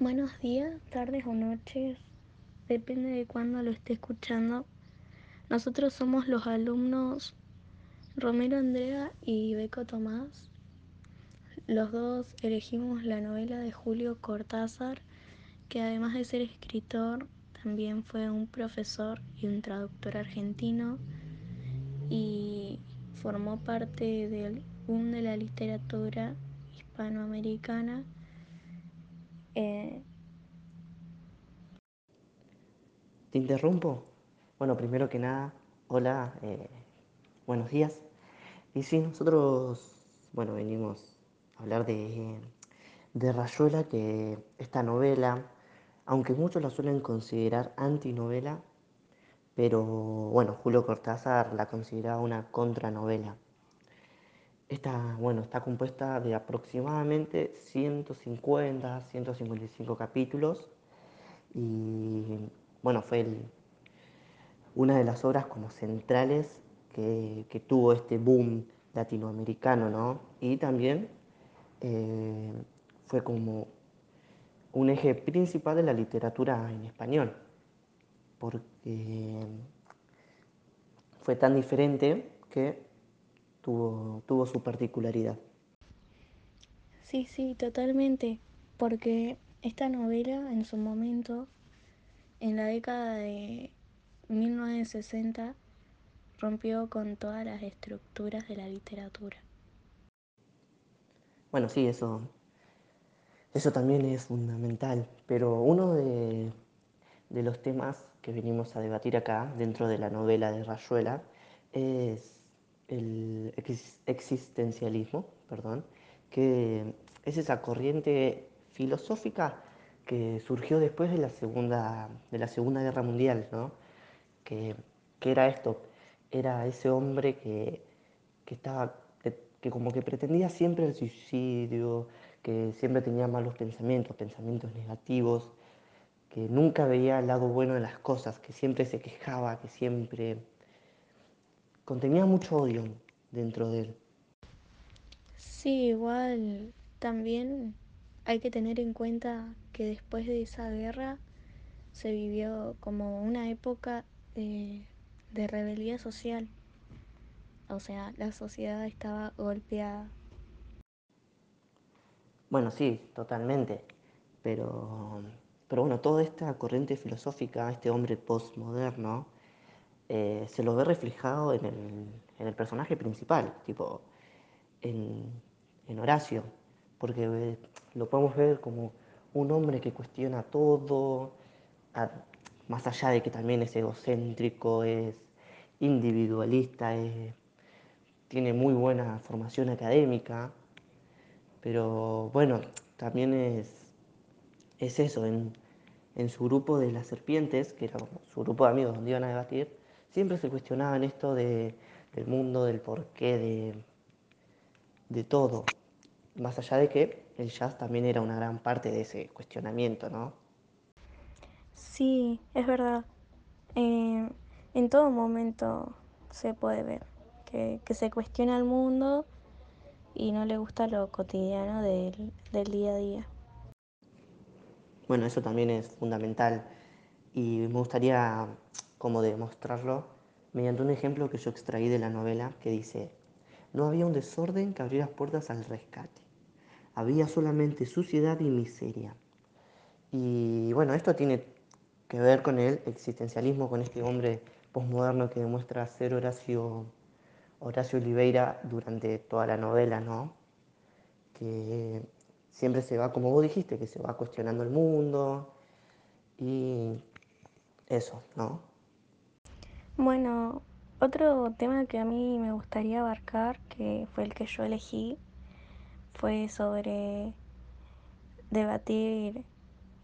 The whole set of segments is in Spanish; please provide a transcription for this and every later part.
Buenos días, tardes o noches, depende de cuándo lo esté escuchando. Nosotros somos los alumnos Romero Andrea y Beco Tomás. Los dos elegimos la novela de Julio Cortázar, que además de ser escritor, también fue un profesor y un traductor argentino y formó parte del boom de la literatura hispanoamericana. Eh, ¿Te interrumpo? Bueno, primero que nada, hola, eh, buenos días. Y sí, nosotros, bueno, venimos a hablar de, de Rayuela, que esta novela, aunque muchos la suelen considerar antinovela, pero bueno, Julio Cortázar la considera una contranovela. Esta, bueno, está compuesta de aproximadamente 150, 155 capítulos y bueno, fue una de las obras como centrales que, que tuvo este boom latinoamericano, ¿no? Y también eh, fue como un eje principal de la literatura en español, porque fue tan diferente que tuvo, tuvo su particularidad. Sí, sí, totalmente, porque esta novela en su momento en la década de 1960 rompió con todas las estructuras de la literatura. Bueno, sí, eso, eso también es fundamental, pero uno de, de los temas que venimos a debatir acá, dentro de la novela de Rayuela, es el existencialismo, perdón, que es esa corriente filosófica que surgió después de la Segunda, de la segunda Guerra Mundial, ¿no? Que, que era esto, era ese hombre que, que estaba, que, que como que pretendía siempre el suicidio, que siempre tenía malos pensamientos, pensamientos negativos, que nunca veía el lado bueno de las cosas, que siempre se quejaba, que siempre contenía mucho odio dentro de él. Sí, igual también hay que tener en cuenta que después de esa guerra se vivió como una época de, de rebeldía social. O sea, la sociedad estaba golpeada. Bueno, sí, totalmente. Pero, pero bueno, toda esta corriente filosófica, este hombre postmoderno, eh, se lo ve reflejado en el, en el personaje principal, tipo en, en Horacio, porque eh, lo podemos ver como un hombre que cuestiona todo, más allá de que también es egocéntrico, es individualista, es, tiene muy buena formación académica, pero bueno, también es, es eso, en, en su grupo de las serpientes, que era su grupo de amigos donde iban a debatir, siempre se cuestionaban esto de, del mundo, del porqué, de, de todo. Más allá de que el jazz también era una gran parte de ese cuestionamiento, ¿no? Sí, es verdad. Eh, en todo momento se puede ver que, que, se cuestiona el mundo y no le gusta lo cotidiano del, del día a día. Bueno, eso también es fundamental y me gustaría como demostrarlo mediante un ejemplo que yo extraí de la novela que dice, no había un desorden que abriera puertas al rescate, había solamente suciedad y miseria. Y bueno, esto tiene que ver con el existencialismo, con este hombre posmoderno que demuestra ser Horacio, Horacio Oliveira durante toda la novela, ¿no? Que siempre se va, como vos dijiste, que se va cuestionando el mundo y eso, ¿no? Bueno, otro tema que a mí me gustaría abarcar, que fue el que yo elegí, fue sobre debatir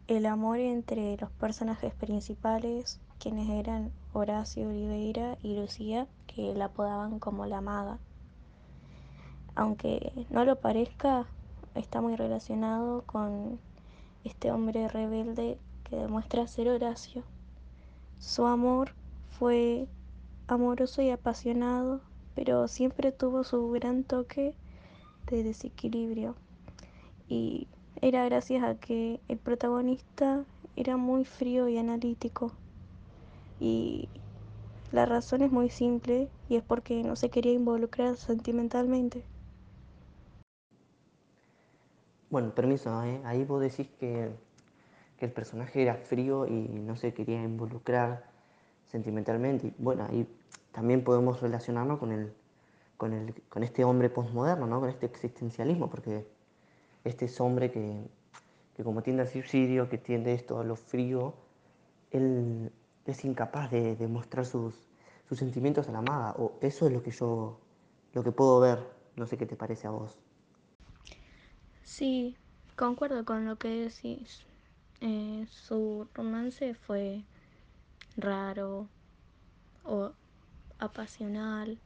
el amor entre los personajes principales, quienes eran Horacio Oliveira y Lucía, que la apodaban como la maga. Aunque no lo parezca, está muy relacionado con este hombre rebelde que demuestra ser Horacio. Su amor fue amoroso y apasionado, pero siempre tuvo su gran toque de desequilibrio. Y era gracias a que el protagonista era muy frío y analítico. Y la razón es muy simple y es porque no se quería involucrar sentimentalmente. Bueno, permiso, ¿eh? ahí vos decís que, que, el personaje era frío y no se quería involucrar sentimentalmente. Y bueno, ahí también podemos relacionarnos con, el, con, el, con este hombre postmoderno, ¿no? con este existencialismo, porque este es hombre que, que como tiende al suicidio, que tiende esto a lo frío, él es incapaz de, de mostrar sus, sus, sentimientos a la amada, o eso es lo que yo, lo que puedo ver, no sé qué te parece a vos. Sí, concuerdo con lo que decís. Eh, su romance fue raro o apasional.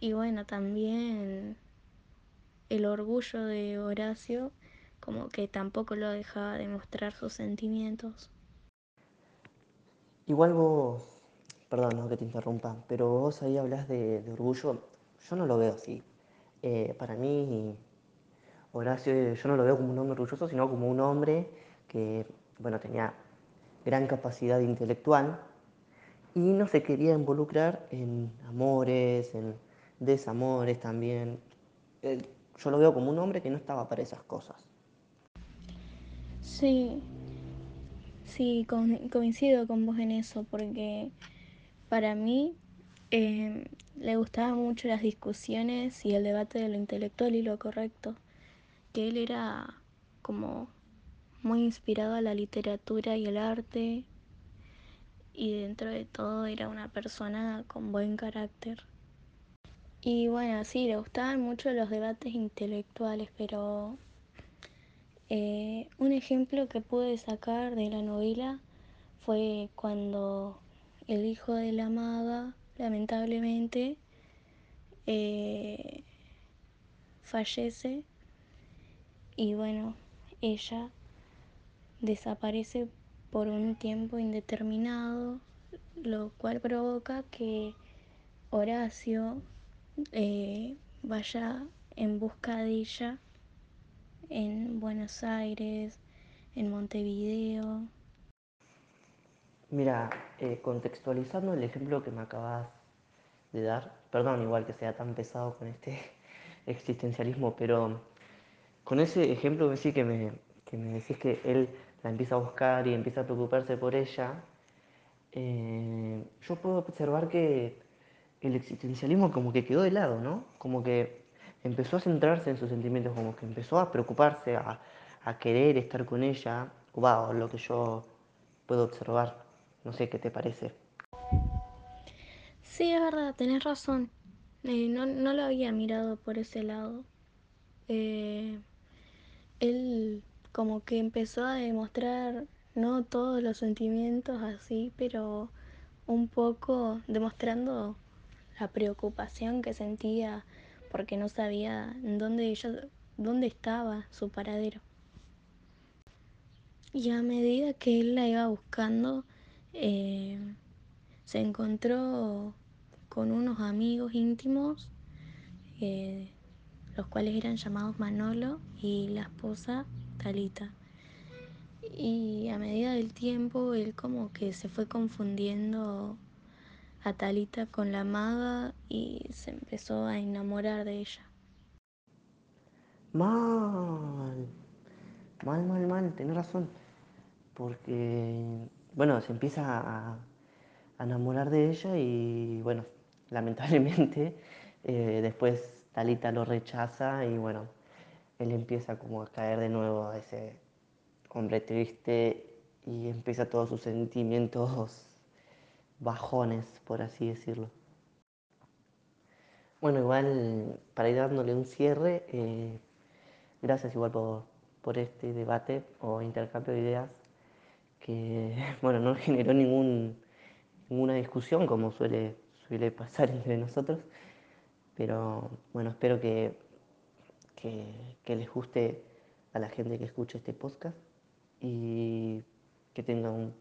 Y bueno, también el orgullo de Horacio como que tampoco lo dejaba de mostrar sus sentimientos. Igual vos, perdón no que te interrumpa, pero vos ahí hablas de, orgullo, yo no lo veo así. Eh, para mí, Horacio, yo no lo veo como un hombre orgulloso, sino como un hombre que, bueno, tenía gran capacidad intelectual y no se quería involucrar en amores, en desamores también. Yo lo veo como un hombre que no estaba para esas cosas. Sí, sí, coincido con vos en eso, porque para mí eh, le gustaban mucho las discusiones y el debate de lo intelectual y lo correcto, que él era como muy inspirado a la literatura y el arte y dentro de todo era una persona con buen carácter. Y bueno, sí, le gustaban mucho los debates intelectuales, pero eh, un ejemplo que pude sacar de la novela fue cuando el hijo de la maga, lamentablemente, eh, fallece y bueno, ella desaparece por un tiempo indeterminado, lo cual provoca que Horacio eh, vaya en busca de ella en Buenos Aires, en Montevideo. Mira, eh, contextualizando el ejemplo que me acabas de dar, perdón igual que sea tan pesado con este existencialismo, pero con ese ejemplo sí que me, que me decís que él la empieza a buscar y empieza a preocuparse por ella, eh, yo puedo observar que el existencialismo como que quedó de lado, ¿no? Como que empezó a centrarse en sus sentimientos, como que empezó a preocuparse, a, querer estar con ella, wow, lo que yo puedo observar. No sé qué te parece. Sí, es verdad, tenés razón. Eh, no, no, lo había mirado por ese lado. Eh, él como que empezó a demostrar no todos los sentimientos así, pero un poco demostrando la preocupación que sentía porque no sabía dónde ella dónde estaba su paradero. Y a medida que él la iba buscando, eh, se encontró con unos amigos íntimos, eh, los cuales eran llamados Manolo y la esposa Talita. Y a medida del tiempo, él como que se fue confundiendo a Talita con la maga y se empezó a enamorar de ella. Mal, mal, mal, mal, tenés razón. Porque, bueno, se empieza a, enamorar de ella y, bueno, lamentablemente eh, después Talita lo rechaza y, bueno, él empieza como a caer de nuevo a ese hombre triste y empieza todos sus sentimientos bajones, por así decirlo. Bueno, igual para ir dándole un cierre, eh, gracias igual por, por, este debate o intercambio de ideas que, bueno, no generó ningún, ninguna discusión como suele, suele pasar entre nosotros, pero bueno, espero que, que, que les guste a la gente que escucha este podcast y que tenga un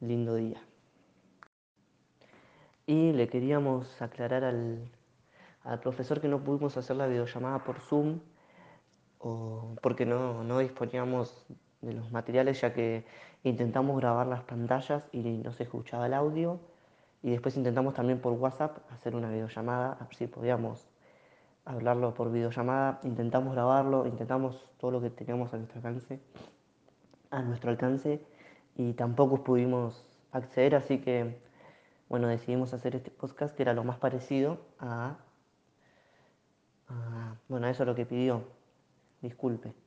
lindo día. Y le queríamos aclarar al, al profesor que no pudimos hacer la videollamada por Zoom o porque no, no disponíamos de los materiales ya que intentamos grabar las pantallas y no se escuchaba el audio y después intentamos también por WhatsApp hacer una videollamada, a si podíamos hablarlo por videollamada, intentamos grabarlo, intentamos todo lo que teníamos a nuestro alcance, a nuestro alcance y tampoco pudimos acceder, así que bueno, decidimos hacer este podcast que era lo más parecido a, a bueno, eso lo que pidió. Disculpe.